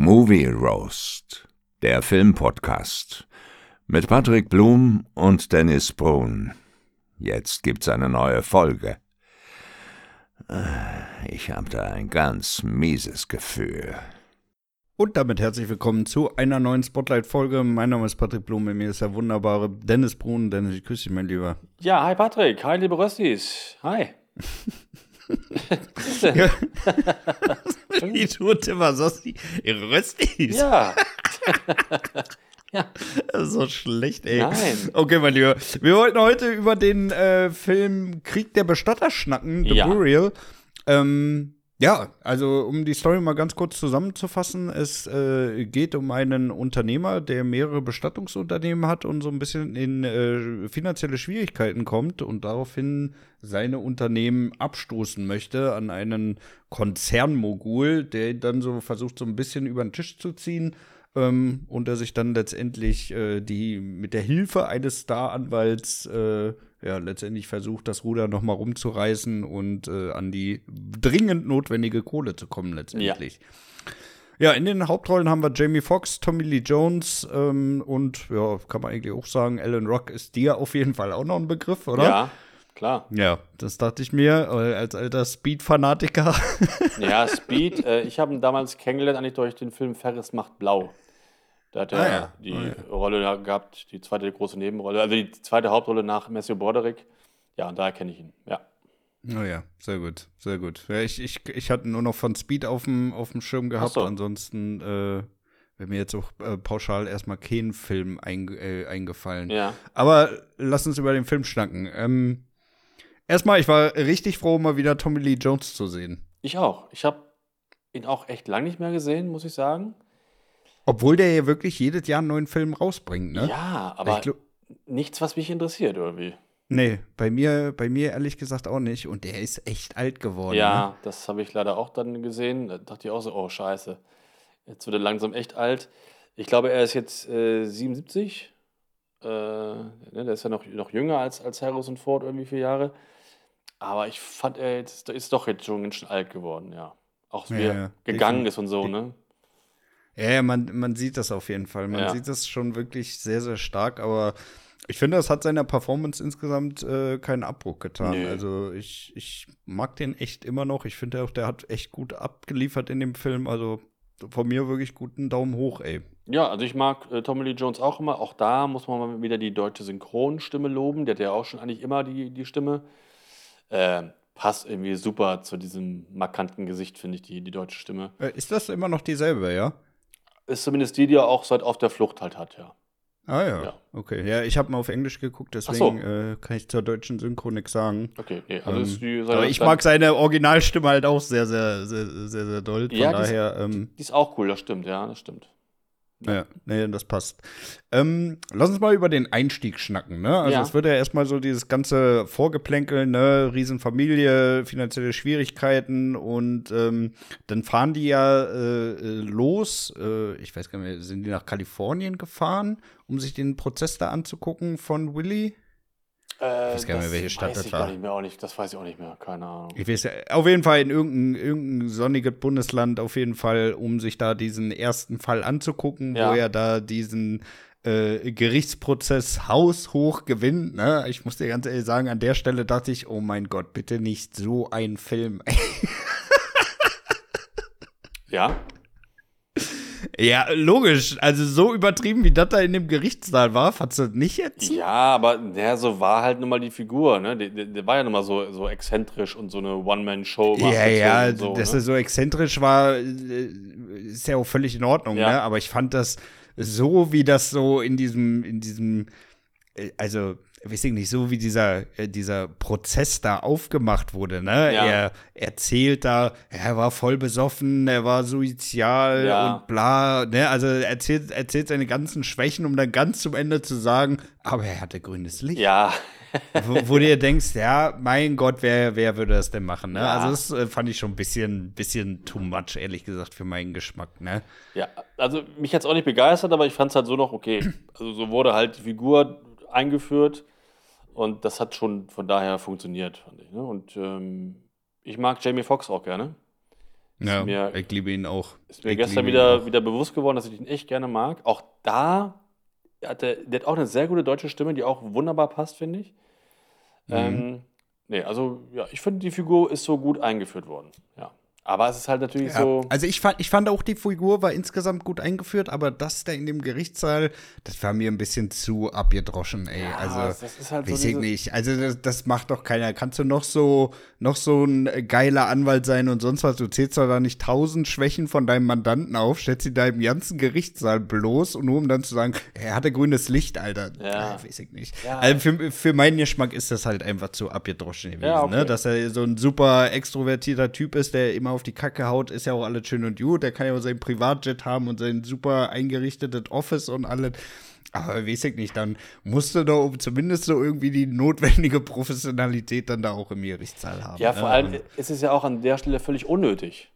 Movie Roast, der Filmpodcast mit Patrick Blum und Dennis Brun. Jetzt gibt's eine neue Folge. Ich habe da ein ganz mieses Gefühl. Und damit herzlich willkommen zu einer neuen Spotlight-Folge. Mein Name ist Patrick Blum, mit mir ist der wunderbare Dennis Brun. Dennis, ich grüße dich, mein Lieber. Ja, hi Patrick, hi liebe Röstis, hi. Die tut immer so, Röstis. Ja. ja. So schlecht, ey. Nein. Okay, mein Lieber. Wir wollten heute über den äh, Film Krieg der Bestatter schnacken, The Ja. Burial. Ähm, ja, also um die Story mal ganz kurz zusammenzufassen, es äh, geht um einen Unternehmer, der mehrere Bestattungsunternehmen hat und so ein bisschen in äh, finanzielle Schwierigkeiten kommt und daraufhin seine Unternehmen abstoßen möchte an einen Konzernmogul, der dann so versucht, so ein bisschen über den Tisch zu ziehen ähm, und er sich dann letztendlich äh, die mit der Hilfe eines Staranwalts äh, ja letztendlich versucht, das Ruder noch mal rumzureißen und äh, an die dringend notwendige Kohle zu kommen letztendlich. Ja. in den Hauptrollen haben wir Jamie Foxx, Tommy Lee Jones ähm, und ja, kann man eigentlich auch sagen, Alan Rock ist dir auf jeden Fall auch noch ein Begriff, oder? Ja, klar. Ja, das dachte ich mir als alter Speed-Fanatiker. Ja, Speed, äh, ich habe ihn damals kennengelernt, eigentlich durch den Film Ferris macht blau. Da hat er Ah, ja. die Ah, ja. Rolle gehabt, die zweite große Nebenrolle, also die zweite Hauptrolle nach Matthew Broderick. Ja, und daher kenne ich ihn, ja. Oh ja, sehr gut, sehr gut. Ja, ich, ich, ich hatte nur noch von Speed auf dem, auf dem Schirm gehabt. So. Ansonsten äh, wäre mir jetzt auch äh, pauschal erstmal kein Film einge äh, eingefallen. Ja, Aber lass uns über den Film schnacken. Ähm, erstmal, ich war richtig froh, mal wieder Tommy Lee Jones zu sehen. ich auch. Ich habe ihn auch echt lange nicht mehr gesehen, muss ich sagen. Obwohl der ja wirklich jedes Jahr einen neuen Film rausbringt, ne? Ja, aber Ich glaub- nichts, was mich interessiert, irgendwie. Nee, bei mir, bei mir ehrlich gesagt auch nicht. Und der ist echt alt geworden. Ne? Ja, das habe ich leider auch dann gesehen. Da dachte ich auch so, oh scheiße, jetzt wird er langsam echt alt. Ich glaube, er ist jetzt äh, 77. Äh, ne, der ist ja noch, noch jünger als, als Harrison Ford, irgendwie vier Jahre. Aber ich fand, er jetzt, ist doch jetzt schon ganz schön alt geworden, ja. Auch wie Ja, er ja. gegangen ist und so, ne? Ja, ja, man, man sieht das auf jeden Fall. Man Ja. sieht das schon wirklich sehr, sehr stark, aber ich finde, das hat seiner Performance insgesamt äh, keinen Abbruch getan. Nö. Also ich, ich mag den echt immer noch. Ich finde auch, der hat echt gut abgeliefert in dem Film. Also von mir wirklich guten Daumen hoch, ey. Ja, also ich mag äh, Tommy Lee Jones auch immer. Auch da muss man mal wieder die deutsche Synchronstimme loben. Der hat ja auch schon eigentlich immer die, die Stimme. Äh, passt irgendwie super zu diesem markanten Gesicht, finde ich, die, die deutsche Stimme. Äh, ist das immer noch dieselbe, ja? Ist zumindest die, die er auch seit auf der Flucht halt hat, ja. Ah ja. Ja. Okay. Ja, ich habe mal auf Englisch geguckt, so. deswegen äh, kann ich zur deutschen Synchro nichts sagen. Okay, nee, also Ähm, ist die, aber ich mag seine Originalstimme halt auch sehr, sehr, sehr, sehr, sehr doll. Von Ja, die ist- daher. Ähm, Die ist auch cool, das stimmt, ja, das stimmt. Ja, nee, das passt. Ähm, lass uns mal über den Einstieg schnacken, ne? Also Ja. es wird ja erstmal so dieses ganze Vorgeplänkel, ne, Riesenfamilie, finanzielle Schwierigkeiten und ähm, dann fahren die ja äh, äh, los, äh, ich weiß gar nicht mehr, sind die nach Kalifornien gefahren, um sich den Prozess da anzugucken von Willy? Äh, weiß gar nicht mehr, welche Stadt das ich war. nicht mehr, auch nicht, das weiß ich auch nicht mehr, keine Ahnung. Ich weiß auf jeden Fall in irgendein, irgendein sonniges Bundesland, auf jeden Fall, um sich da diesen ersten Fall anzugucken, Ja. wo er da diesen äh, Gerichtsprozess haushoch gewinnt. Ne? Ich muss dir ganz ehrlich sagen, an der Stelle dachte ich, oh mein Gott, bitte nicht so ein Film. Ja, ja, logisch. Also so übertrieben, wie das da in dem Gerichtssaal war, fandst du das nicht jetzt? ja, aber der so war halt nun mal die Figur, ne? Der, der, der war ja nun mal so, so exzentrisch und so eine One-Man-Show. Ja, ja, so, dass ne? er so exzentrisch war, äh, ist ja auch völlig in Ordnung, Ja. ne? Aber ich fand das so, wie das so in diesem, in diesem, äh, also, weiß ich nicht, so wie dieser, äh, dieser Prozess da aufgemacht wurde, ne? Ja. Er erzählt da, er war voll besoffen, er war suizial Ja. und bla, ne? Also er erzählt, erzählt seine ganzen Schwächen, um dann ganz zum Ende zu sagen, aber er hatte grünes Licht Ja, wo, wo du dir denkst, ja, mein Gott, wer, wer würde das denn machen? Ne? Ja. Also das äh, fand ich schon ein bisschen, bisschen too much, ehrlich gesagt, für meinen Geschmack. Ne? Ja, also mich hat es auch nicht begeistert, aber ich fand es halt so noch okay. Also so wurde halt die Figur eingeführt und das hat schon von daher funktioniert, fand ich. Ne? Und ähm, ich mag Jamie Foxx auch gerne. Ja, mir- ich liebe ihn auch. Ist mir Ich gestern wieder, wieder bewusst geworden, dass ich ihn echt gerne mag. Auch da hat er, der hat auch eine sehr gute deutsche Stimme, die auch wunderbar passt, finde ich. Mhm. Ähm, nee, also ja, ich finde, die Figur ist so gut eingeführt worden. Ja. Aber es ist halt natürlich Ja, so. also ich fand, ich fand auch die Figur war insgesamt gut eingeführt, aber das da in dem Gerichtssaal, das war mir ein bisschen zu abgedroschen, ey. Ja, also, das ist halt so weiß ich diese- nicht. Also das, das macht doch keiner. Kannst du noch so, noch so ein geiler Anwalt sein und sonst was? Du zählst doch da nicht tausend Schwächen von deinem Mandanten auf, stellst sie da im ganzen Gerichtssaal bloß und nur um dann zu sagen, er hatte grünes Licht, Alter. Ja. Äh, weiß ich nicht. Ja. Also für, für meinen Geschmack ist das halt einfach zu abgedroschen gewesen, Ja, okay. ne? Dass er so ein super extrovertierter Typ ist, der immer auf die Kacke haut, ist ja auch alles schön und gut. Der kann ja auch sein Privatjet haben und sein super eingerichtetes Office und alles. Aber weiß ich nicht, dann musste doch zumindest so irgendwie die notwendige Professionalität dann da auch im Gerichtssaal haben. ja, ne? vor allem ist es ja auch an der Stelle völlig unnötig.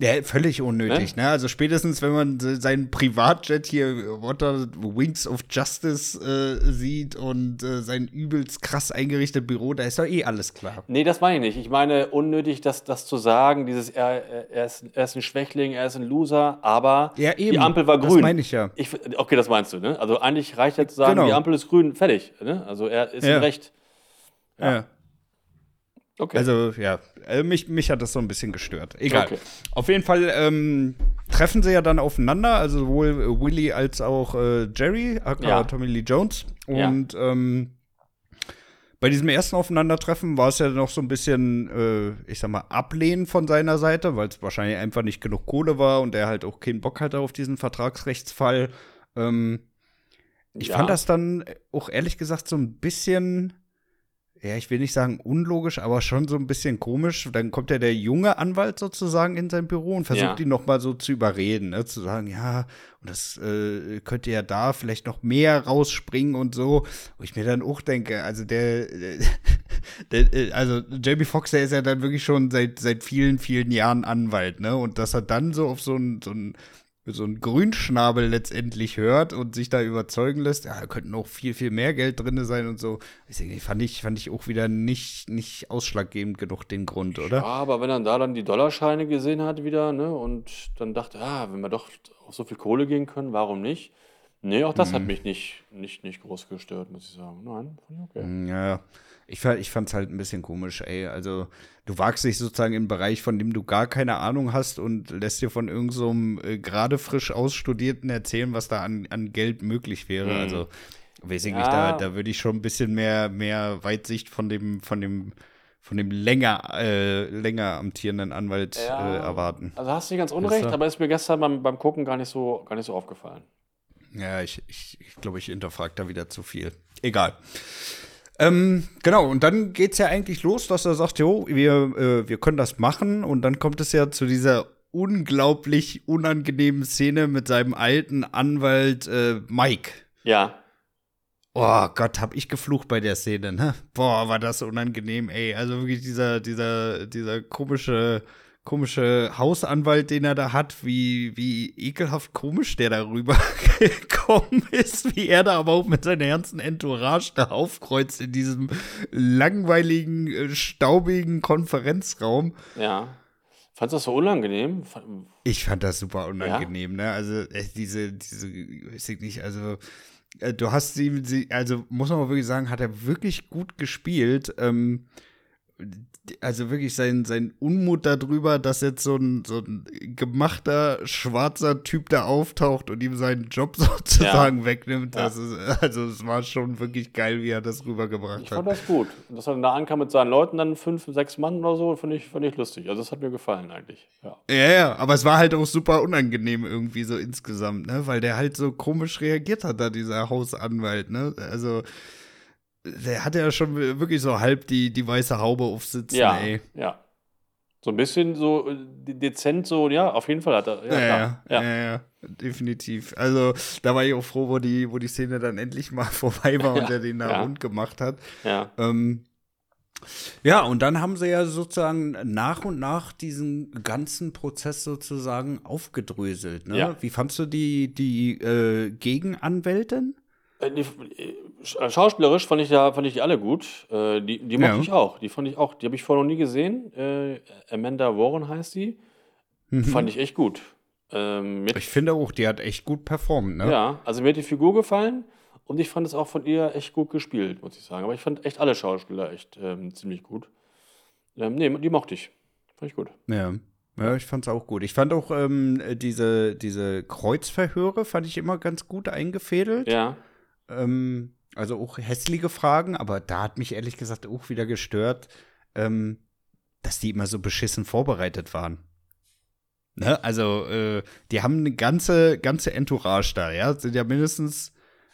Ja, völlig unnötig, ne? Also spätestens, wenn man se- seinen Privatjet hier, Water Wings of Justice äh, sieht und äh, sein übelst krass eingerichtetes Büro, da ist doch eh alles klar. Nee, das meine ich nicht. Ich meine, unnötig, das, das zu sagen, dieses, er, er, ist, er ist ein Schwächling, er ist ein Loser, aber Ja, die Ampel war Das grün. meine ich ja. Ich, okay, das meinst du, ne? Also eigentlich reicht ja zu sagen, Genau. die Ampel ist grün, fertig. Ne? Also er ist Ja. im Recht. Ja. Okay. Also, ja, äh, mich, mich hat das so ein bisschen gestört. Egal. Okay. Auf jeden Fall ähm, treffen sie ja dann aufeinander, also sowohl äh, Willy als auch äh, Jerry, aka Ja. Tommy Lee Jones. Ja. Und ähm, bei diesem ersten Aufeinandertreffen war es ja noch so ein bisschen, äh, ich sag mal, Ablehnen von seiner Seite, weil es wahrscheinlich einfach nicht genug Kohle war und er halt auch keinen Bock hatte auf diesen Vertragsrechtsfall. Ähm, ich Ja. fand das dann auch ehrlich gesagt so ein bisschen, ja, ich will nicht sagen unlogisch, aber schon so ein bisschen komisch. Dann kommt ja der junge Anwalt sozusagen in sein Büro und versucht Ja. ihn noch mal so zu überreden, ne? zu sagen, ja, und das äh, könnte ja da vielleicht noch mehr rausspringen und so. Wo ich mir dann auch denke, also der, der äh, also Jamie Foxx, der ist ja dann wirklich schon seit, seit vielen, vielen Jahren Anwalt, ne? Und dass er dann so auf so ein, so ein so ein Grünschnabel letztendlich hört und sich da überzeugen lässt, ja, da könnten noch viel, viel mehr Geld drin sein und so. Deswegen fand ich, fand ich auch wieder nicht, nicht ausschlaggebend genug den Grund, oder? Ja, aber wenn er da dann die Dollarscheine gesehen hat wieder, ne, und dann dachte, ah, wenn wir doch auf so viel Kohle gehen können, warum nicht? Nee, auch das Mhm. hat mich nicht, nicht, nicht groß gestört, muss ich sagen. Nein, okay. Ja, ich, fa- ich fand's halt ein bisschen komisch, ey. Also, du wagst dich sozusagen im Bereich, von dem du gar keine Ahnung hast und lässt dir von irgendeinem so äh, gerade frisch Ausstudierten erzählen, was da an, an Geld möglich wäre. Mhm. Also, weiß ich Ja. nicht, da, da würde ich schon ein bisschen mehr, mehr Weitsicht von dem, von dem, von dem länger, äh, länger amtierenden Anwalt Ja. äh, erwarten. Also hast du nicht ganz unrecht, er? aber ist mir gestern beim, beim Gucken gar nicht so, gar nicht so aufgefallen. Ja, ich, ich, ich glaube, ich hinterfrage da wieder zu viel. Egal. Ähm, genau, und dann geht's ja eigentlich los, dass er sagt, jo, wir, äh, wir können das machen. Und dann kommt es ja zu dieser unglaublich unangenehmen Szene mit seinem alten Anwalt äh, Mike. Ja, Oh Gott, hab ich geflucht bei der Szene, ne? Boah, war das unangenehm, ey. Also wirklich dieser, dieser, dieser komische, komische Hausanwalt, den er da hat, wie, wie ekelhaft komisch der darüber gekommen ist, wie er da aber auch mit seiner ganzen Entourage da aufkreuzt in diesem langweiligen, äh, staubigen Konferenzraum. ja. Fandest du das so unangenehm? Ich fand das super unangenehm, ne? Also äh, diese, diese, weiß ich nicht, also äh, du hast sie, sie, also muss man wirklich sagen, hat er wirklich gut gespielt. Ähm, also wirklich sein, sein Unmut darüber, dass jetzt so ein, so ein gemachter schwarzer Typ da auftaucht und ihm seinen Job sozusagen wegnimmt. Ja. Das ist, also es war schon wirklich geil, wie er das rübergebracht Ich hat. fand das gut. Dass er da ankam mit seinen Leuten, dann fünf, sechs Mann oder so, fand ich, fand ich lustig. Also das hat mir gefallen eigentlich. Ja. Ja, ja, aber es war halt auch super unangenehm irgendwie so insgesamt, ne? Weil der halt so komisch reagiert hat, da dieser Hausanwalt, ne? Also, der hatte ja schon wirklich so halb die, die weiße Haube aufsitzen, Ja, ey. ja. So ein bisschen so äh, de- dezent, so, ja, auf jeden Fall hat er. Ja, Ja, ja, ja, ja, definitiv. Also, da war ich auch froh, wo die, wo die Szene dann endlich mal vorbei war und er den da rund gemacht hat. ja. Ähm, ja, und dann haben sie ja sozusagen nach und nach diesen ganzen Prozess sozusagen aufgedröselt. Ne? Ja. Wie fandst du die, die äh, Gegenanwältin? Äh, äh, sch- schauspielerisch fand ich, ja, fand ich die alle gut. Äh, die die mochte Ja. ich auch. Die fand ich auch. Die habe ich vorher noch nie gesehen. Amanda Warren heißt die. Mhm. Fand ich echt gut. Ähm, Ich finde auch, die hat echt gut performt, ne? Ja, also mir hat die Figur gefallen und ich fand es auch von ihr echt gut gespielt, muss ich sagen. Aber ich fand echt alle Schauspieler echt ähm, ziemlich gut. Ähm, nee, die mochte ich. Fand ich gut. Ja. Ja, ich fand's auch gut. Ich fand auch ähm, diese, diese Kreuzverhöre fand ich immer ganz gut eingefädelt. Ja, Ähm, also auch hässliche Fragen, aber da hat mich ehrlich gesagt auch wieder gestört, ähm, dass die immer so beschissen vorbereitet waren. Ne? Also, äh, die haben eine ganze, ganze Entourage da, ja. Sind ja mindestens,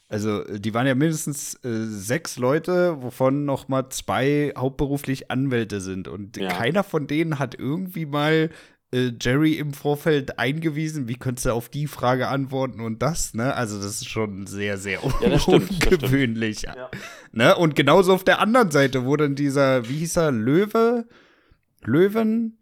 also die waren ja mindestens äh, sechs Leute, wovon noch mal zwei hauptberuflich Anwälte sind. Und Ja. keiner von denen hat irgendwie mal äh, Jerry im Vorfeld eingewiesen, wie könntest du auf die Frage antworten und das, ne? Also, das ist schon sehr, sehr Ja, das stimmt, ungewöhnlich. Ja. Ne? Und genauso auf der anderen Seite, wo dann dieser, wie hieß er, Löwe, Löwen,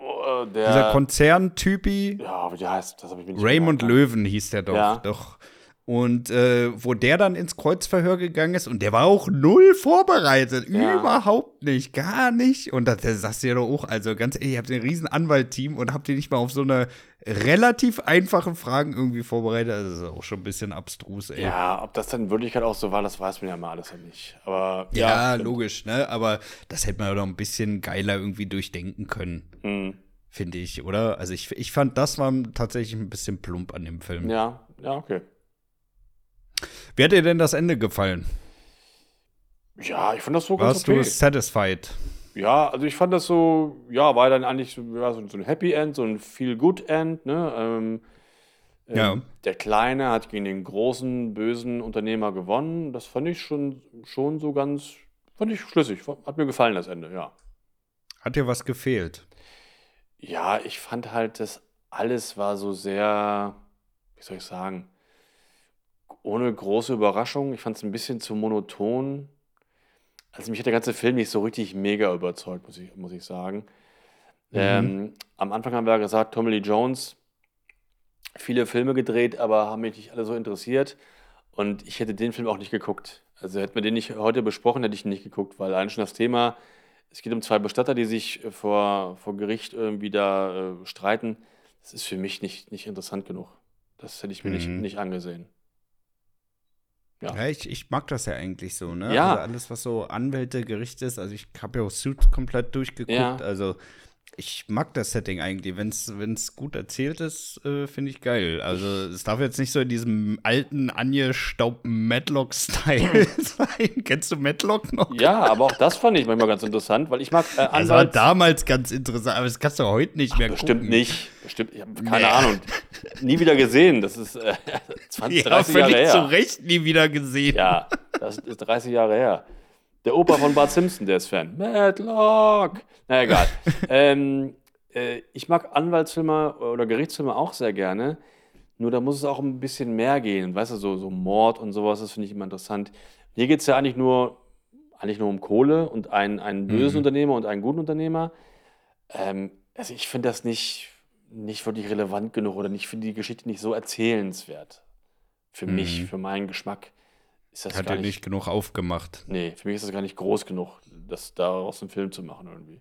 Oh, äh, dieser der. Konzerntypi, Ja, wie der heißt, das habe ich mir nicht Raymond. Löwen hieß der doch, Ja. doch. Und äh, wo der dann ins Kreuzverhör gegangen ist und der war auch null vorbereitet, Ja. überhaupt nicht, gar nicht. Und da da sagst du ja doch auch, also ganz ehrlich, ihr habt ein riesen Anwaltteam und habt ihr nicht mal auf so eine relativ einfache Fragen irgendwie vorbereitet. Also das ist auch schon ein bisschen abstrus, ey. Ja, ob das dann in Wirklichkeit auch so war, das weiß man ja mal alles ja nicht. Aber Ja, stimmt. logisch, ne? Aber das hätte man doch ein bisschen geiler irgendwie durchdenken können, Hm. finde ich, oder? Also ich, ich fand, das war tatsächlich ein bisschen plump an dem Film. Ja, ja, okay. Wie hat dir denn das Ende gefallen? Ja, ich fand das so ganz Warst okay. du satisfied? Ja, also ich fand das so, ja, war dann eigentlich so, so ein Happy End, so ein Feel-Good-End, ne? Ähm, ähm, Ja. Der Kleine hat gegen den großen, bösen Unternehmer gewonnen. Das fand ich schon, schon so ganz, fand ich schlüssig. Hat mir gefallen, das Ende, ja. Hat dir was gefehlt? Ja, ich fand halt, das alles war so sehr, wie soll ich sagen, ohne große Überraschung. Ich fand es ein bisschen zu monoton. Also mich hat der ganze Film nicht so richtig mega überzeugt, muss ich, muss ich sagen. Ähm, am Anfang haben wir ja gesagt, Tommy Lee Jones, viele Filme gedreht, aber haben mich nicht alle so interessiert. Und ich hätte den Film auch nicht geguckt. Also hätten wir den nicht heute besprochen, hätte ich ihn nicht geguckt, weil allein schon das Thema, es geht um zwei Bestatter, die sich äh, vor, vor Gericht irgendwie da äh, streiten. Das ist für mich nicht, nicht interessant genug. Das hätte ich mir nicht, Mhm. nicht angesehen. Ja. Ja, ich, ich mag das ja eigentlich so, ne? Ja. Also alles, was so Anwälte, Gericht ist. Also ich habe ja auch Suits komplett durchgeguckt. Ja. Also ich mag das Setting eigentlich. Wenn es gut erzählt ist, äh, finde ich geil. Also es darf jetzt nicht so in diesem alten, angestaubten Matlock-Style sein. Kennst du Matlock noch? Ja, aber auch das fand ich manchmal ganz interessant, weil ich mag äh, Also war Anwalts- damals ganz interessant, aber das kannst du heute nicht mehr Bestimmt gucken. nicht. Bestimmt, ich habe keine Nee. Ahnung. Nie wieder gesehen. Das ist äh, 20, Ja, 30 Jahre völlig her. zu Recht nie wieder gesehen. Ja, das ist 30 Jahre her. Der Opa von Bart Simpson, der ist Fan. Matlock! Na egal. ähm, äh, ich mag Anwaltsfilme oder Gerichtsfilme auch sehr gerne. Nur da muss es auch ein bisschen mehr gehen. Weißt du, so, so Mord und sowas, das finde ich immer interessant. Hier geht es ja eigentlich nur, eigentlich nur um Kohle und einen, einen bösen Mhm. Unternehmer und einen guten Unternehmer. Ähm, also ich finde das nicht, nicht wirklich relevant genug oder ich finde die Geschichte nicht so erzählenswert. Für mich, Mhm. für meinen Geschmack ist das Hat gar er nicht genug aufgemacht. Nee, für mich ist das gar nicht groß genug, das daraus einen Film zu machen irgendwie.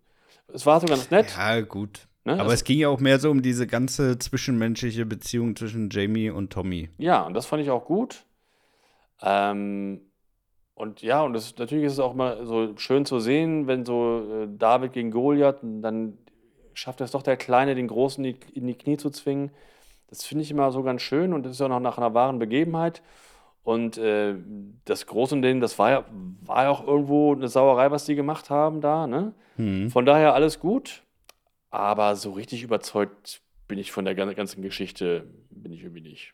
Es war so ganz nett. Ja, gut. Ne? Aber Also- es ging ja auch mehr so um diese ganze zwischenmenschliche Beziehung zwischen Jamie und Tommy. Ja, und das fand ich auch gut. Ähm, und ja, und das, natürlich ist es auch mal so schön zu sehen, wenn so äh, David gegen Goliath, dann schafft es doch der Kleine, den Großen in die, in die Knie zu zwingen. Das finde ich immer so ganz schön und das ist ja noch nach einer wahren Begebenheit. Und äh, das Große und Ding, das war ja, war ja auch irgendwo eine Sauerei, was die gemacht haben da, ne? Hm. Von daher alles gut, aber so richtig überzeugt bin ich von der gan- ganzen Geschichte, bin ich irgendwie nicht.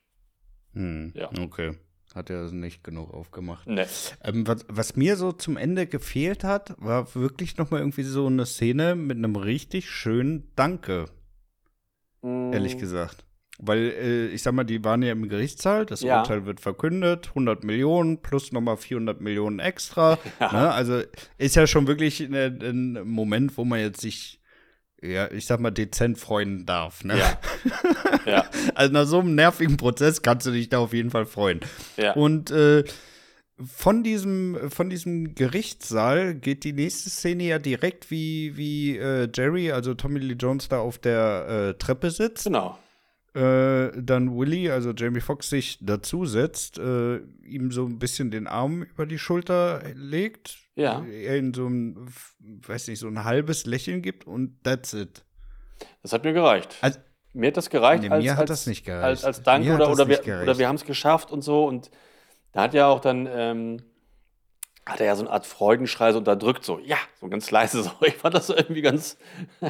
Hm. Ja. Okay. Hat er nicht genug aufgemacht. Ne. Ähm, was, was mir so zum Ende gefehlt hat, war wirklich noch mal irgendwie so eine Szene mit einem richtig schönen Danke, ehrlich Mm, gesagt. Weil, äh, ich sag mal, die waren ja im Gerichtssaal, das Ja. Urteil wird verkündet, 100 Millionen plus nochmal 400 Millionen extra. Ja. Ne? Also ist ja schon wirklich ein, ein Moment, wo man jetzt sich, ja, ich sag mal, dezent freuen darf. Ne? Ja. Ja. Also nach so einem nervigen Prozess kannst du dich da auf jeden Fall freuen. Ja. Und äh, von diesem, von diesem Gerichtssaal geht die nächste Szene ja direkt, wie, wie äh, Jerry, also Tommy Lee Jones, da auf der äh, Treppe sitzt. Genau. Äh, dann Willy, also Jamie Foxx, sich dazusetzt, äh, ihm so ein bisschen den Arm über die Schulter legt. Ja. Er ihm so ein, weiß nicht, so ein halbes Lächeln gibt und that's it. Das hat mir gereicht. Also, mir hat das gereicht. Nee, als, mir hat als, das nicht gereicht. Als, als Dank Mir oder, oder, wir, oder wir haben es geschafft und so. Und da hat ja auch dann, ähm, hat er ja so eine Art Freudenschrei so unterdrückt, so, ja, so ganz leise so. Ich fand das irgendwie ganz,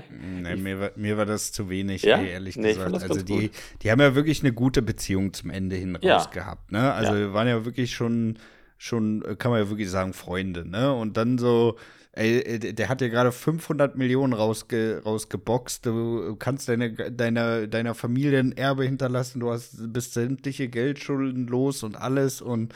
Nee, mir, war, mir war das zu wenig, Ja? ey, ehrlich Nee, gesagt. Also die, die haben ja wirklich eine gute Beziehung zum Ende hin Ja. raus gehabt, ne? Also Ja. wir waren ja wirklich schon, schon, äh, kann man ja wirklich sagen, Freunde, ne? Und dann so, ey, äh, der hat ja gerade 500 Millionen rausge, rausgeboxt. Du kannst deine, deiner, deiner Familie ein Erbe hinterlassen. Du hast, bist sämtliche Geldschulden los und alles und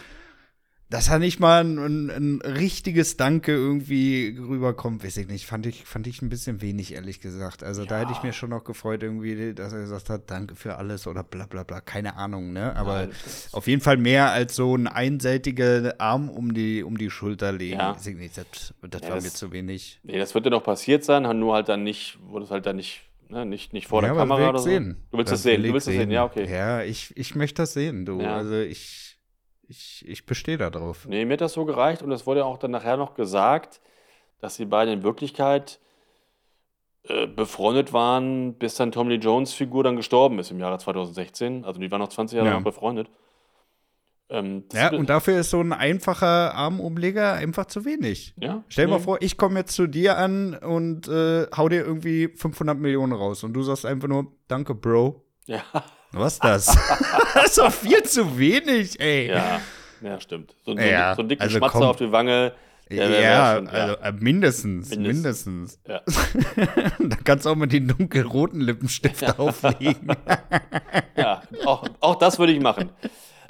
dass er nicht mal ein, ein, ein richtiges Danke irgendwie rüberkommt, weiß ich nicht. Fand ich, fand ich ein bisschen wenig, ehrlich gesagt. Also da hätte ich mir schon noch gefreut, irgendwie, dass er gesagt hat, danke für alles oder bla bla bla. Keine Ahnung, ne? Aber das- auf jeden Fall mehr als so ein einseitiger Arm um die, um die Schulter legen. Ja. Weiß ich nicht, das, das Ja, war das- mir zu wenig. nee, das wird ja noch passiert sein, nur halt dann nicht, wurde es halt dann nicht, ne, nicht, nicht vor der aber Kamera oder so. sehen. Du willst Das es sehen, du willst es sehen, ja, okay. Ja, ich, ich möchte das sehen, du. Ja. Also ich, ich, ich bestehe da drauf. Nee, mir hat das so gereicht und es wurde ja auch dann nachher noch gesagt, dass die beiden in Wirklichkeit äh, befreundet waren, bis dann Tommy Lee Jones Figur dann gestorben ist im Jahre 2016. Also die waren noch 20 Jahre Ja. noch befreundet. Ähm, Ja, und dafür ist so ein einfacher Armumleger einfach zu wenig. ja, Stell dir mal nee. vor, ich komme jetzt zu dir an und äh, hau dir irgendwie 500 Millionen raus und du sagst einfach nur, danke, Bro. Ja, Was ist das? das ist doch viel zu wenig, ey. ja, ja, stimmt. So, so, Ja, so einen dicken also Schmatzer komm. auf die Wange. Ja, wär schon- also äh, mindestens, mindestens. Mindestens. Ja. da kannst du auch mal den dunkelroten Lippenstift auflegen. Ja, auch, auch das würde ich machen.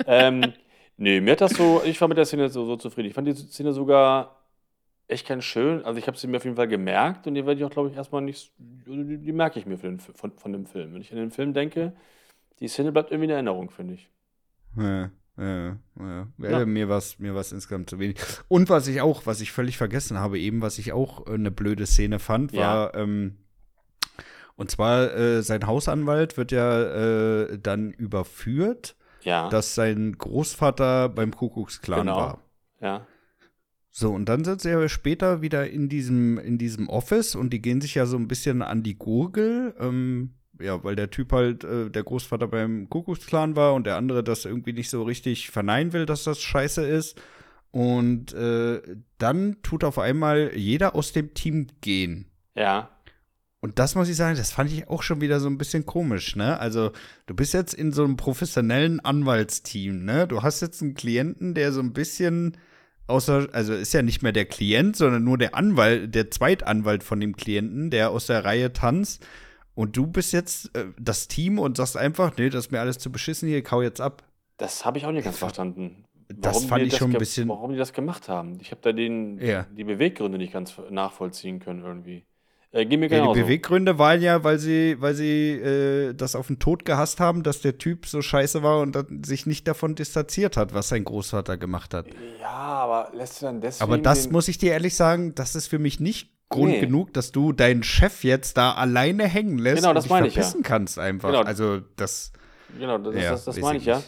ähm, nee, mir hat das so, ich war mit der Szene so, so zufrieden. Ich fand die Szene sogar echt ganz schön. Also ich habe sie mir auf jeden Fall gemerkt und die werde ich auch, glaube ich, erstmal nicht, die, die merke ich mir den, von, von dem Film. Wenn ich an den Film denke, die Szene bleibt irgendwie in Erinnerung, finde ich. Ja, ja, ja. Ja. Mir war es mir war's insgesamt zu wenig. Und was ich auch, was ich völlig vergessen habe, eben, was ich auch äh, eine blöde Szene fand, Ja. war, ähm, und zwar äh, sein Hausanwalt wird ja äh, dann überführt, Ja, dass sein Großvater beim Kuckucksklan Genau. war. ja, So, und dann sind sie ja später wieder in diesem, in diesem Office und die gehen sich ja so ein bisschen an die Gurgel. Ähm, ja, weil der Typ halt, äh, der Großvater beim Kuckucksklan war und der andere das irgendwie nicht so richtig verneinen will, dass das scheiße ist. Und äh, dann tut auf einmal jeder aus dem Team gehen. ja, Und das muss ich sagen, das fand ich auch schon wieder so ein bisschen komisch, ne? Also, du bist jetzt in so einem professionellen Anwaltsteam, ne? Du hast jetzt einen Klienten, der so ein bisschen außer, also ist ja nicht mehr der Klient, sondern nur der Anwalt, der Zweitanwalt von dem Klienten, der aus der Reihe tanzt. Und du bist jetzt äh, das Team und sagst einfach, nee, das ist mir alles zu beschissen, hier, kau jetzt ab. das habe ich auch nicht ganz verstanden. Das Warum fand die ich schon ein bisschen- Warum die das gemacht haben. Ich habe da den, Ja. die Beweggründe nicht ganz nachvollziehen können irgendwie. Äh, geh mir Ja, die Beweggründe waren ja, weil sie, weil sie äh, das auf den Tod gehasst haben, dass der Typ so scheiße war und dann sich nicht davon distanziert hat, was sein Großvater gemacht hat. Ja, aber lässt du dann deswegen. Aber das muss ich dir ehrlich sagen, das ist für mich nicht Grund Nee. genug, dass du deinen Chef jetzt da alleine hängen lässt Genau, und das dich ich ja. verpissen kannst einfach. Genau. Also das Genau, das, Ja, das, das weiß meine ich ja.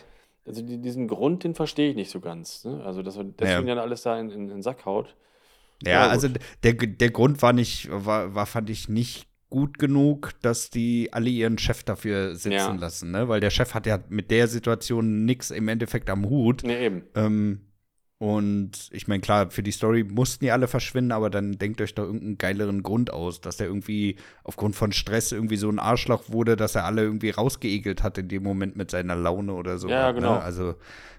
Also die, diesen Grund, den verstehe ich nicht so ganz. Ne? Also, dass man deswegen dann alles da in, in, in den Sack haut. Ja, Ja, also der, der Grund war nicht, war, war, fand ich nicht gut genug, dass die alle ihren Chef dafür sitzen Ja. lassen, ne? Weil der Chef hat ja mit der Situation nichts im Endeffekt am Hut. Nee, eben. Ähm, und ich meine, klar, für die Story mussten die alle verschwinden, aber dann denkt euch doch irgendeinen geileren Grund aus, dass der irgendwie aufgrund von Stress irgendwie so ein Arschloch wurde, dass er alle irgendwie rausgeekelt hat in dem Moment mit seiner Laune oder so. Ja, genau. Ne? Also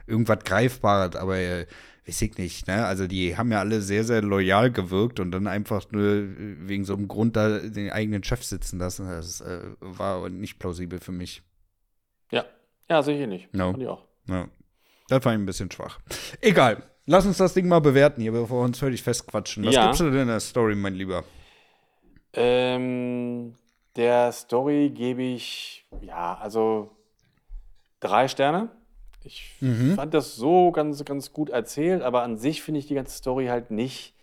irgendwas Greifbares, aber äh, weiß ich nicht, ne? Also die haben ja alle sehr, sehr loyal gewirkt und dann einfach nur äh, wegen so einem Grund da den eigenen Chef sitzen lassen. Das äh, war nicht plausibel für mich. Ja, ja, sehe ich eh nicht. No. Fand ich auch. Ja. Das war ein bisschen schwach. Egal. Lass uns das Ding mal bewerten hier, bevor wir uns völlig festquatschen. Was Ja. gibst du denn in der Story, mein Lieber? Ähm, der Story gebe ich, ja, also drei Sterne. Ich Mhm. fand das so ganz, ganz gut erzählt, aber an sich finde ich die ganze Story halt nicht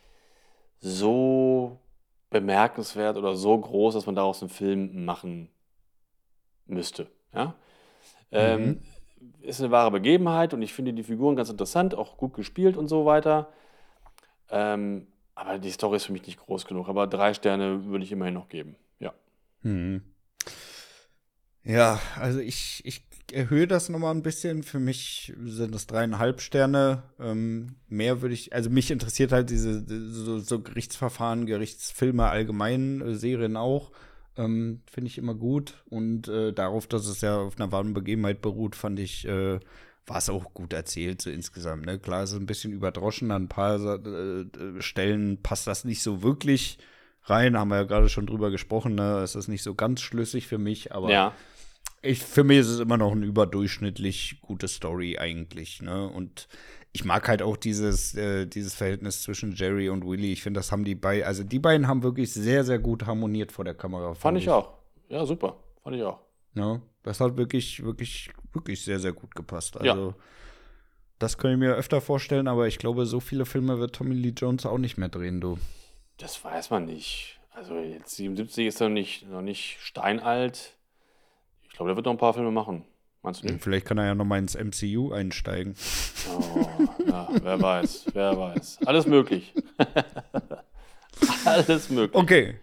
so bemerkenswert oder so groß, dass man daraus einen Film machen müsste. Ja? Ähm, ist eine wahre Begebenheit und ich finde die Figuren ganz interessant, auch gut gespielt und so weiter. Ähm, aber die Story ist für mich nicht groß genug. Aber drei Sterne würde ich immerhin noch geben. Ja. Mhm. Ja, also ich, ich erhöhe das nochmal ein bisschen. Für mich sind es dreieinhalb Sterne. Ähm, mehr würde ich, also mich interessiert halt diese, so, so Gerichtsverfahren, Gerichtsfilme allgemein, äh, Serien auch. Ähm, Finde ich immer gut. Und äh, darauf, dass es ja auf einer wahren Begebenheit beruht, fand ich, äh, war es auch gut erzählt, so insgesamt. Ne? Klar, es ist ein bisschen überdroschen, an ein paar äh, äh, Stellen passt das nicht so wirklich rein. Haben wir ja gerade schon drüber gesprochen, ne? Es ist nicht so ganz schlüssig für mich, aber Ja. ich, für mich ist es immer noch eine überdurchschnittlich gute Story eigentlich, ne? Und ich mag halt auch dieses, äh, dieses Verhältnis zwischen Jerry und Willy. Ich finde, das haben die beiden, also die beiden haben wirklich sehr, sehr gut harmoniert vor der Kamera. Fand ich auch. Ja, super. Fand ich auch. Ja, das hat wirklich, wirklich, wirklich sehr, sehr gut gepasst. Ja. Also, das kann ich mir öfter vorstellen, aber ich glaube, so viele Filme wird Tommy Lee Jones auch nicht mehr drehen, du. Das weiß man nicht. Also jetzt 77 ist er nicht, noch nicht steinalt. Ich glaube, der wird noch ein paar Filme machen. Meinst du nicht? Vielleicht kann er ja noch mal ins MCU einsteigen. Oh, ja, wer weiß, wer weiß. Alles möglich. Alles möglich. Okay.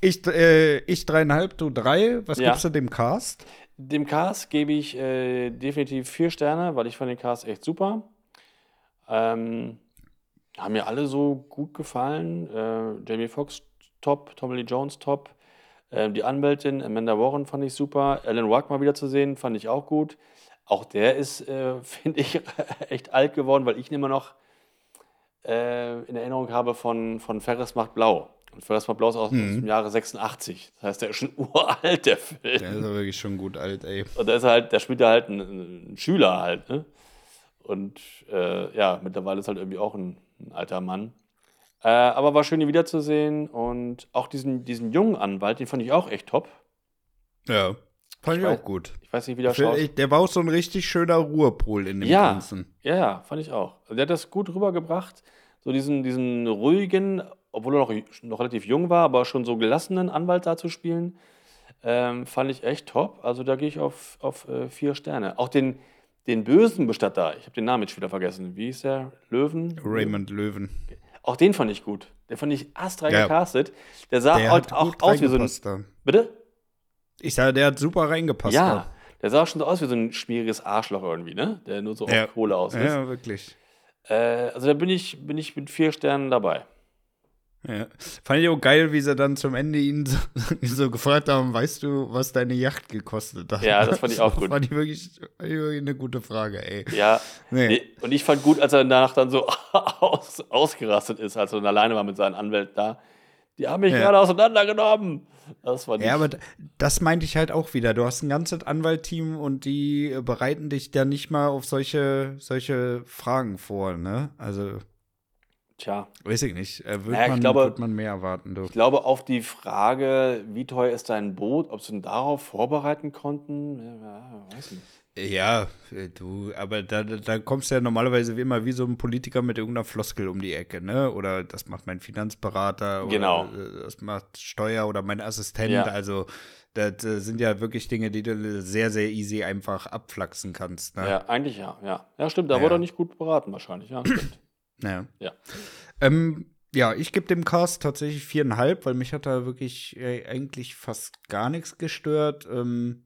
Ich, äh, ich dreieinhalb, du drei. Was Ja. gibst du dem Cast? Dem Cast gebe ich äh, definitiv vier Sterne, weil ich fand den Cast echt super. Ähm, haben mir alle so gut gefallen. Äh, Jamie Foxx top, Tommy Lee Jones top. Ähm, die Anwältin Amanda Warren fand ich super. Alan Ruck mal wieder zu sehen, fand ich auch gut. Auch der ist, äh, finde ich, echt alt geworden, weil ich ihn immer noch äh, in Erinnerung habe von, von Ferris macht Blau. Und Ferris macht Blau ist aus, aus dem Jahre 86. Das heißt, der ist schon uralt, der Film. Der ist aber wirklich schon gut alt, ey. Und da ist halt, da spielt er halt einen, einen Schüler halt, ne? Und äh, ja, mittlerweile ist halt irgendwie auch ein, ein alter Mann. Äh, aber war schön, ihn wiederzusehen. Und auch diesen, diesen jungen Anwalt, den fand ich auch echt top. Ja. Fand ich, weiß- auch gut. Ich weiß nicht, wie der schaut. Ich, der war auch so ein richtig schöner Ruhepol in dem Ja. Ganzen. Ja, ja, fand ich auch. Also der hat das gut rübergebracht. So diesen, diesen ruhigen, obwohl er noch, noch relativ jung war, aber schon so gelassenen Anwalt da zu spielen, ähm, fand ich echt top. Also da gehe ich auf, auf äh, vier Sterne. Auch den, den bösen Bestatter, ich habe den Namen jetzt wieder vergessen. Wie ist der? Löwen? Raymond Löwen. Auch den fand ich gut. Den fand ich astrein Ja. gecastet. Der sah Der auch, hat auch aus wie so ein. da. Bitte? Ich sage, der hat super reingepasst. Ja. Der sah schon so aus wie so ein schmieriges Arschloch irgendwie, ne? Der nur so Ja. auf Kohle aus da. ist. Ja, wirklich. Äh, also da bin ich, bin ich mit vier Sternen dabei. Ja. Fand ich auch geil, wie sie dann zum Ende ihn so, so gefragt haben, weißt du, was deine Yacht gekostet hat? Ja, das fand ich auch gut. Fand ich wirklich, fand ich wirklich eine gute Frage, ey. Ja, Nee. nee. und ich fand gut, als er danach dann so aus, ausgerastet ist, als er dann alleine war mit seinen Anwälten da. Die haben mich Ja. gerade auseinandergenommen. Das war nicht. Ja, aber das meinte ich halt auch wieder. Du hast ein ganzes Anwaltteam und die bereiten dich dann nicht mal auf solche, solche Fragen vor, ne? Also, Tja, weiß ich nicht. Äh, wird, Naja, ich man, glaube- wird man mehr erwarten, du. ich glaube, auf die Frage, wie teuer ist dein Boot, ob sie ihn darauf vorbereiten konnten, ja, weiß nicht. Ja, äh, du, aber da, da kommst du ja normalerweise wie immer wie so ein Politiker mit irgendeiner Floskel um die Ecke, ne? Oder das macht mein Finanzberater Genau. oder äh, das macht Steuer oder mein Assistent. Ja. Also, das sind ja wirklich Dinge, die du sehr, sehr easy einfach abflachsen kannst, ne? Ja, eigentlich ja, ja. Ja, stimmt, da Ja. wurde er nicht gut beraten wahrscheinlich, ja, stimmt. Ja. Ja. Ähm, ja, ich gebe dem Cast tatsächlich viereinhalb, weil mich hat da wirklich äh, eigentlich fast gar nichts gestört. Ähm,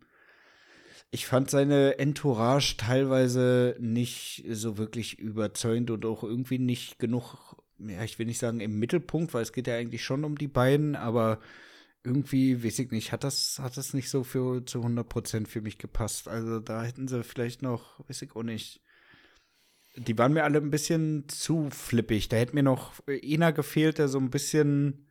ich fand seine Entourage teilweise nicht so wirklich überzeugend und auch irgendwie nicht genug, ja, ich will nicht sagen im Mittelpunkt, weil es geht ja eigentlich schon um die beiden, aber irgendwie, weiß ich nicht, hat das, hat das nicht so für, zu 100 Prozent für mich gepasst. Also da hätten sie vielleicht noch, weiß ich auch nicht, die waren mir alle ein bisschen zu flippig. Da hätte mir noch einer gefehlt, der so ein bisschen,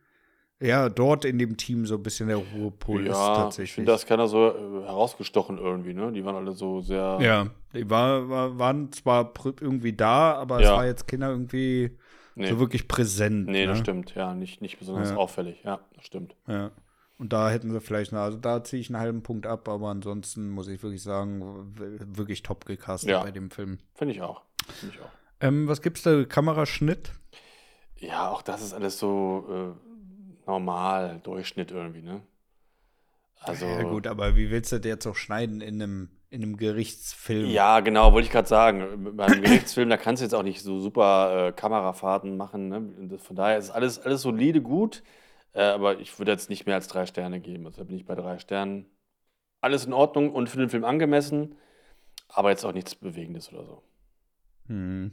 ja, dort in dem Team so ein bisschen der Ruhepol ist ja, ich tatsächlich. finde, da ist keiner so äh, herausgestochen irgendwie, ne? Die waren alle so sehr. ja, die war, war, waren zwar irgendwie da, aber es Ja. war jetzt keiner irgendwie nee, so wirklich präsent. nee ne? das stimmt, ja, nicht, nicht besonders Ja. auffällig, ja, das stimmt. Ja. Und da hätten sie vielleicht, also da ziehe ich einen halben Punkt ab, aber ansonsten muss ich wirklich sagen, wirklich top gecastet ja. bei dem Film. Finde ich auch. Find ich auch. Ähm, was gibt's da? Kameraschnitt? Ja, auch das ist alles so äh, normal, Durchschnitt irgendwie, ne? Also. Ja, gut, aber wie willst du das jetzt auch schneiden in einem, in einem Gerichtsfilm? Ja, genau, wollte ich gerade sagen. Bei einem Gerichtsfilm, da kannst du jetzt auch nicht so super äh, Kamerafahrten machen. Ne? Von daher ist alles, alles solide gut. Äh, aber ich würde jetzt nicht mehr als drei Sterne geben. Also bin ich bei drei Sternen. Alles in Ordnung und für den Film angemessen, aber jetzt auch nichts Bewegendes oder so. Hm.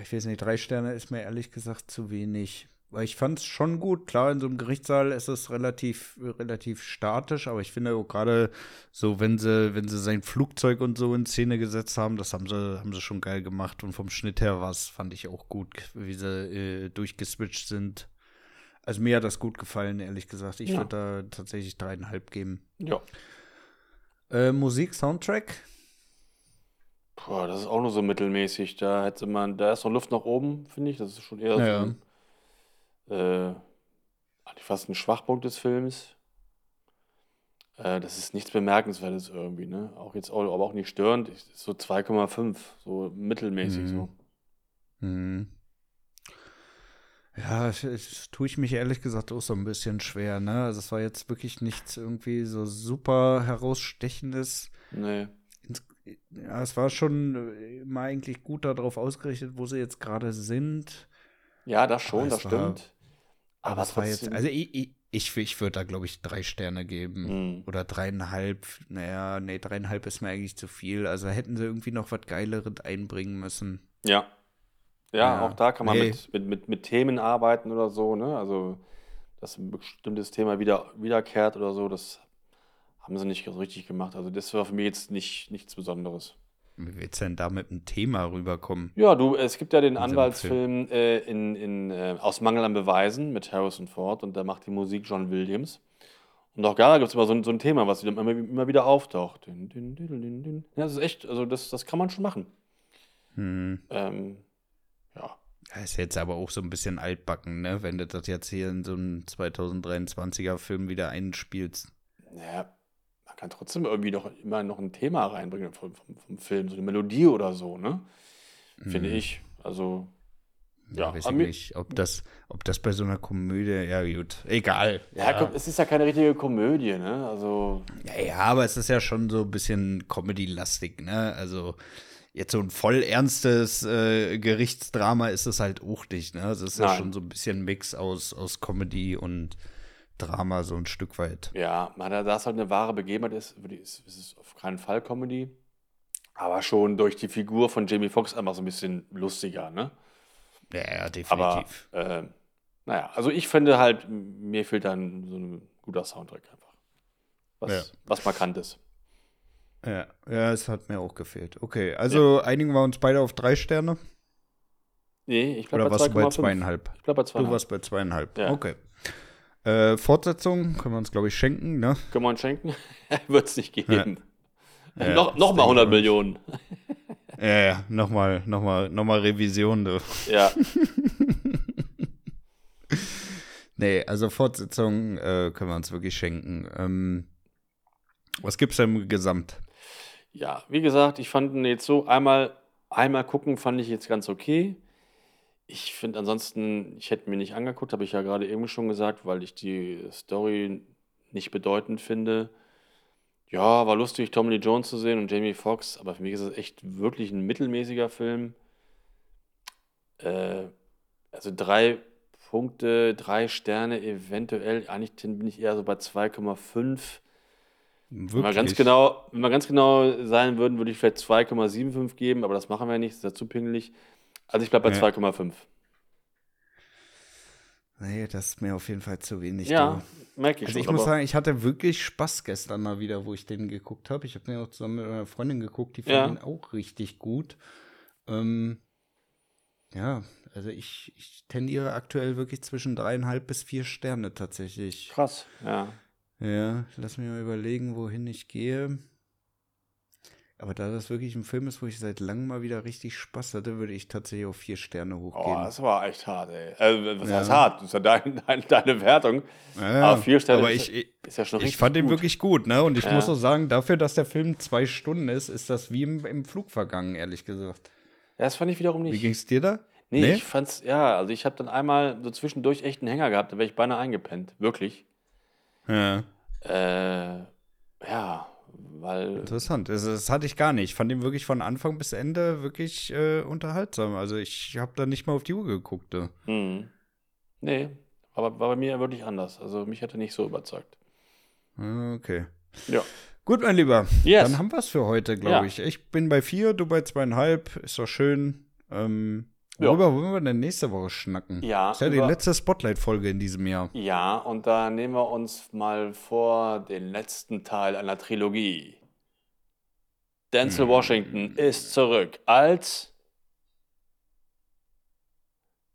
Ich weiß nicht, drei Sterne ist mir ehrlich gesagt zu wenig. Weil ich fand es schon gut. Klar, in so einem Gerichtssaal ist es relativ, relativ statisch, aber ich finde auch gerade so, wenn sie, wenn sie sein Flugzeug und so in Szene gesetzt haben, das haben sie, haben sie schon geil gemacht. Und vom Schnitt her war es, fand ich auch gut, wie sie äh, durchgeswitcht sind. Also mir hat das gut gefallen, ehrlich gesagt. Ich ja. würde da tatsächlich dreieinhalb geben. Ja. Äh, Musik, Soundtrack? Boah, das ist auch nur so mittelmäßig. Da hätte man, da ist noch Luft nach oben, finde ich. Das ist schon eher ja. so ein, äh, fast ein Schwachpunkt des Films. Äh, das ist nichts Bemerkenswertes irgendwie, ne? Auch jetzt, aber auch nicht störend. So 2,5, so mittelmäßig mhm. so. Mhm. Ja, das tue ich mich ehrlich gesagt auch so ein bisschen schwer, ne? Also es war jetzt wirklich nichts irgendwie so super herausstechendes. Nee. Ja, es war schon immer eigentlich gut darauf ausgerichtet, wo sie jetzt gerade sind. Ja, das schon, das war, stimmt. Aber, aber es war jetzt, also ich, ich, ich, ich würde da, glaube ich, drei Sterne geben. Mhm. Oder dreieinhalb. Naja, nee, dreieinhalb ist mir eigentlich zu viel. Also hätten sie irgendwie noch was Geileres einbringen müssen. Ja, ja, ja, auch da kann man nee. mit, mit, mit, mit Themen arbeiten oder so, ne? Also, dass ein bestimmtes Thema wieder, wiederkehrt oder so, das haben sie nicht so richtig gemacht. Also, das war für mich jetzt nicht, nichts Besonderes. Wie willst du denn da mit einem Thema rüberkommen? Ja, du, es gibt ja den Anwaltsfilm äh, in, in, äh, Aus Mangel an Beweisen mit Harrison Ford und da macht die Musik John Williams. Und auch da gibt es immer so, so, ein Thema, was immer, immer wieder auftaucht. Ja, das ist echt, also das, das kann man schon machen. Hm. Ähm, ja. Ja, ist jetzt aber auch so ein bisschen altbacken, ne? Wenn du das jetzt hier in so einen 2023er Film wieder einspielst. Man kann trotzdem irgendwie noch immer noch ein Thema reinbringen vom, vom, vom Film, so eine Melodie oder so, ne? Finde mhm. ich. Also, ja. ja weiß ich nicht, ob das, ob das bei so einer Komödie, ja gut, egal. Ja, ja. es ist ja keine richtige Komödie, ne? Also. Ja, ja, aber es ist ja schon so ein bisschen Comedy-lastig, ne? Also, jetzt so ein voll ernstes äh, Gerichtsdrama ist es halt auch nicht. Ne? Also es ist Nein. ja schon so ein bisschen Mix aus, aus Comedy und Drama, so ein Stück weit. Ja, man, da es halt eine wahre Begebenheit ist, ist, ist es auf keinen Fall Comedy. Aber schon durch die Figur von Jamie Foxx einfach so ein bisschen lustiger, ne? Ja, ja definitiv. Aber, äh, naja, also ich finde halt, mir fehlt dann so ein guter Soundtrack einfach. Was, ja. was markant ist. Ja, ja, es hat mir auch gefehlt. Okay, also ja. einigen wir uns beide auf drei Sterne? Nee, ich glaube bei 2,5. bei zweieinhalb? Ich glaube bei zweieinhalb. Du warst bei zweieinhalb, ja. okay. Äh, Fortsetzung können wir uns, glaube ich, schenken, ne? Können wir uns schenken? Wird es nicht geben. Ja. ja, noch noch mal 100 Millionen. ja, ja, nochmal noch mal, noch mal Revision, du. Ja. nee, also Fortsetzung äh, können wir uns wirklich schenken. Ähm, was gibt es denn gesamt? Ja, wie gesagt, ich fand ihn jetzt so einmal, einmal gucken, fand ich jetzt ganz okay. Ich finde ansonsten, ich hätte mir nicht angeguckt, habe ich ja gerade eben schon gesagt, weil ich die Story nicht bedeutend finde. Ja, war lustig, Tommy Lee Jones zu sehen und Jamie Foxx, aber für mich ist es echt wirklich ein mittelmäßiger Film. Äh, also drei Punkte, drei Sterne eventuell. Eigentlich bin ich eher so bei 2,5. Wirklich? Wenn wir, ganz genau, wenn wir ganz genau sein würden, würde ich vielleicht 2,75 geben, aber das machen wir nicht, das ist ja zu pingelig. Also ich bleibe bei ja. 2,5. Nee, das ist mir auf jeden Fall zu wenig. Ja, merke ich also schon. Ich muss sagen, ich hatte wirklich Spaß gestern mal wieder, wo ich den geguckt habe. Ich habe den auch zusammen mit meiner Freundin geguckt, die fand ja. ihn auch richtig gut. Ähm, ja, also ich, ich tendiere aktuell wirklich zwischen dreieinhalb bis vier Sterne tatsächlich. Krass, ja. Ja, lass mich mal überlegen, wohin ich gehe. Aber da das wirklich ein Film ist, wo ich seit langem mal wieder richtig Spaß hatte, würde ich tatsächlich auf vier Sterne hochgehen. Oh, das war echt hart, ey. Also, was Ja. heißt hart? Das ist ja dein, dein, deine Wertung. Ja, Aber vier Sterne aber ich, ich, ist ja schon ich richtig fand den gut. wirklich gut, ne? Und ich Ja. muss auch sagen, dafür, dass der Film zwei Stunden ist, ist das wie im, im Flug vergangen, ehrlich gesagt. Ja, das fand ich wiederum Wie nicht. ging's dir da? Nee, Nee? ich fand's, ja, also ich habe dann einmal so zwischendurch echt einen Hänger gehabt, da wäre ich beinahe eingepennt. Wirklich. Ja. Äh, ja, weil. Interessant. Das, das hatte ich gar nicht. Ich fand ihn wirklich von Anfang bis Ende wirklich äh, unterhaltsam. Also ich habe da nicht mal auf die Uhr geguckt. Ne? Hm. Nee, aber war bei mir wirklich anders. Also mich hat er nicht so überzeugt. Okay. Ja. Gut, mein Lieber. Yes. Dann haben wir es für heute, glaube Ja. ich. Ich bin bei vier, du bei zweieinhalb. Ist doch schön. Ähm, Ja. worüber wollen wir denn nächste Woche schnacken? Ja, ist ja die letzte Spotlight-Folge in diesem Jahr. Ja, und da nehmen wir uns mal vor den letzten Teil einer Trilogie. Denzel Hm. Washington ist zurück als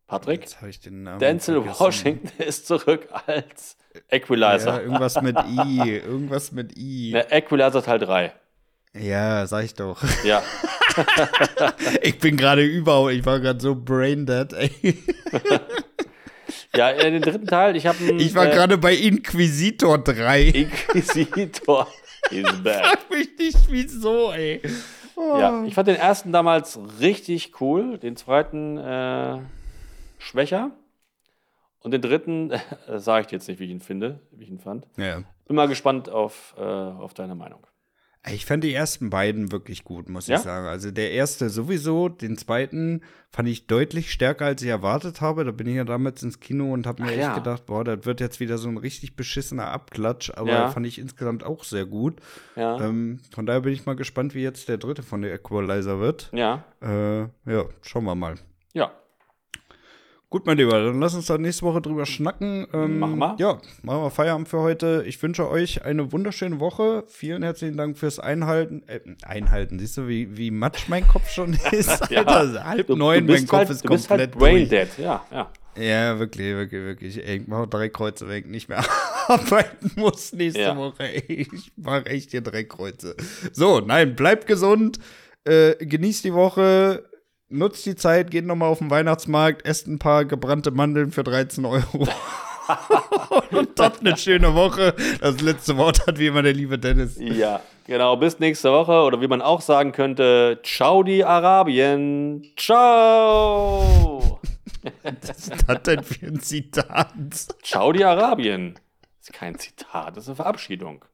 Patrick. Jetzt habe ich den Namen Denzel vergessen. Washington ist zurück als Ja, Equalizer. irgendwas mit I. Irgendwas mit I. Ne, Equalizer Teil 3. Ja, sag ich doch. Ja. Ich bin gerade überhaupt, ich war gerade so braindead, ey. Ja, äh, den dritten Teil, ich habe Ich war gerade bei Inquisitor 3. Inquisitor is back. Frag mich nicht, wieso, ey. Oh. Ja, ich fand den ersten damals richtig cool, den zweiten äh, schwächer und den dritten äh, sage ich dir jetzt nicht, wie ich ihn finde, wie ich ihn fand. ja. Bin mal gespannt auf, äh, auf deine Meinung. Ich fand die ersten beiden wirklich gut, muss Ja? ich sagen. Also der erste sowieso, den zweiten fand ich deutlich stärker, als ich erwartet habe. Da bin ich ja damals ins Kino und habe mir Ach echt ja. gedacht, boah, das wird jetzt wieder so ein richtig beschissener Abklatsch. Aber Ja. fand ich insgesamt auch sehr gut. Ähm, von daher bin ich mal gespannt, wie jetzt der dritte von der Equalizer wird. ja, Äh, ja, schauen wir mal. ja. Gut, mein Lieber, dann lass uns da nächste Woche drüber schnacken. Ähm, Machen wir. Ja, machen wir Feierabend für heute. Ich wünsche euch eine wunderschöne Woche. Vielen herzlichen Dank fürs Einhalten. Äh, Einhalten, siehst du, wie, wie matsch mein Kopf schon ist? Ja. Alter, halb Du, neun, du mein Kopf halt, ist du bist komplett halt brain dead. Ja, ja. Ja, wirklich, wirklich, wirklich. Ey, ich mache drei Kreuze, wenn ich nicht mehr arbeiten muss nächste Ja. Woche. Ey, ich mache echt hier drei Kreuze. So, nein, bleibt gesund, äh, genießt die Woche, nutzt die Zeit, geht nochmal auf den Weihnachtsmarkt, esst ein paar gebrannte Mandeln für 13 Euro. Und habt eine schöne Woche. Das letzte Wort hat wie immer der liebe Dennis. Ja, genau. Bis nächste Woche. Oder wie man auch sagen könnte, Ciao die Arabien. Ciao. Was ist das denn für ein Zitat? Ciao die Arabien. Das ist kein Zitat, das ist eine Verabschiedung.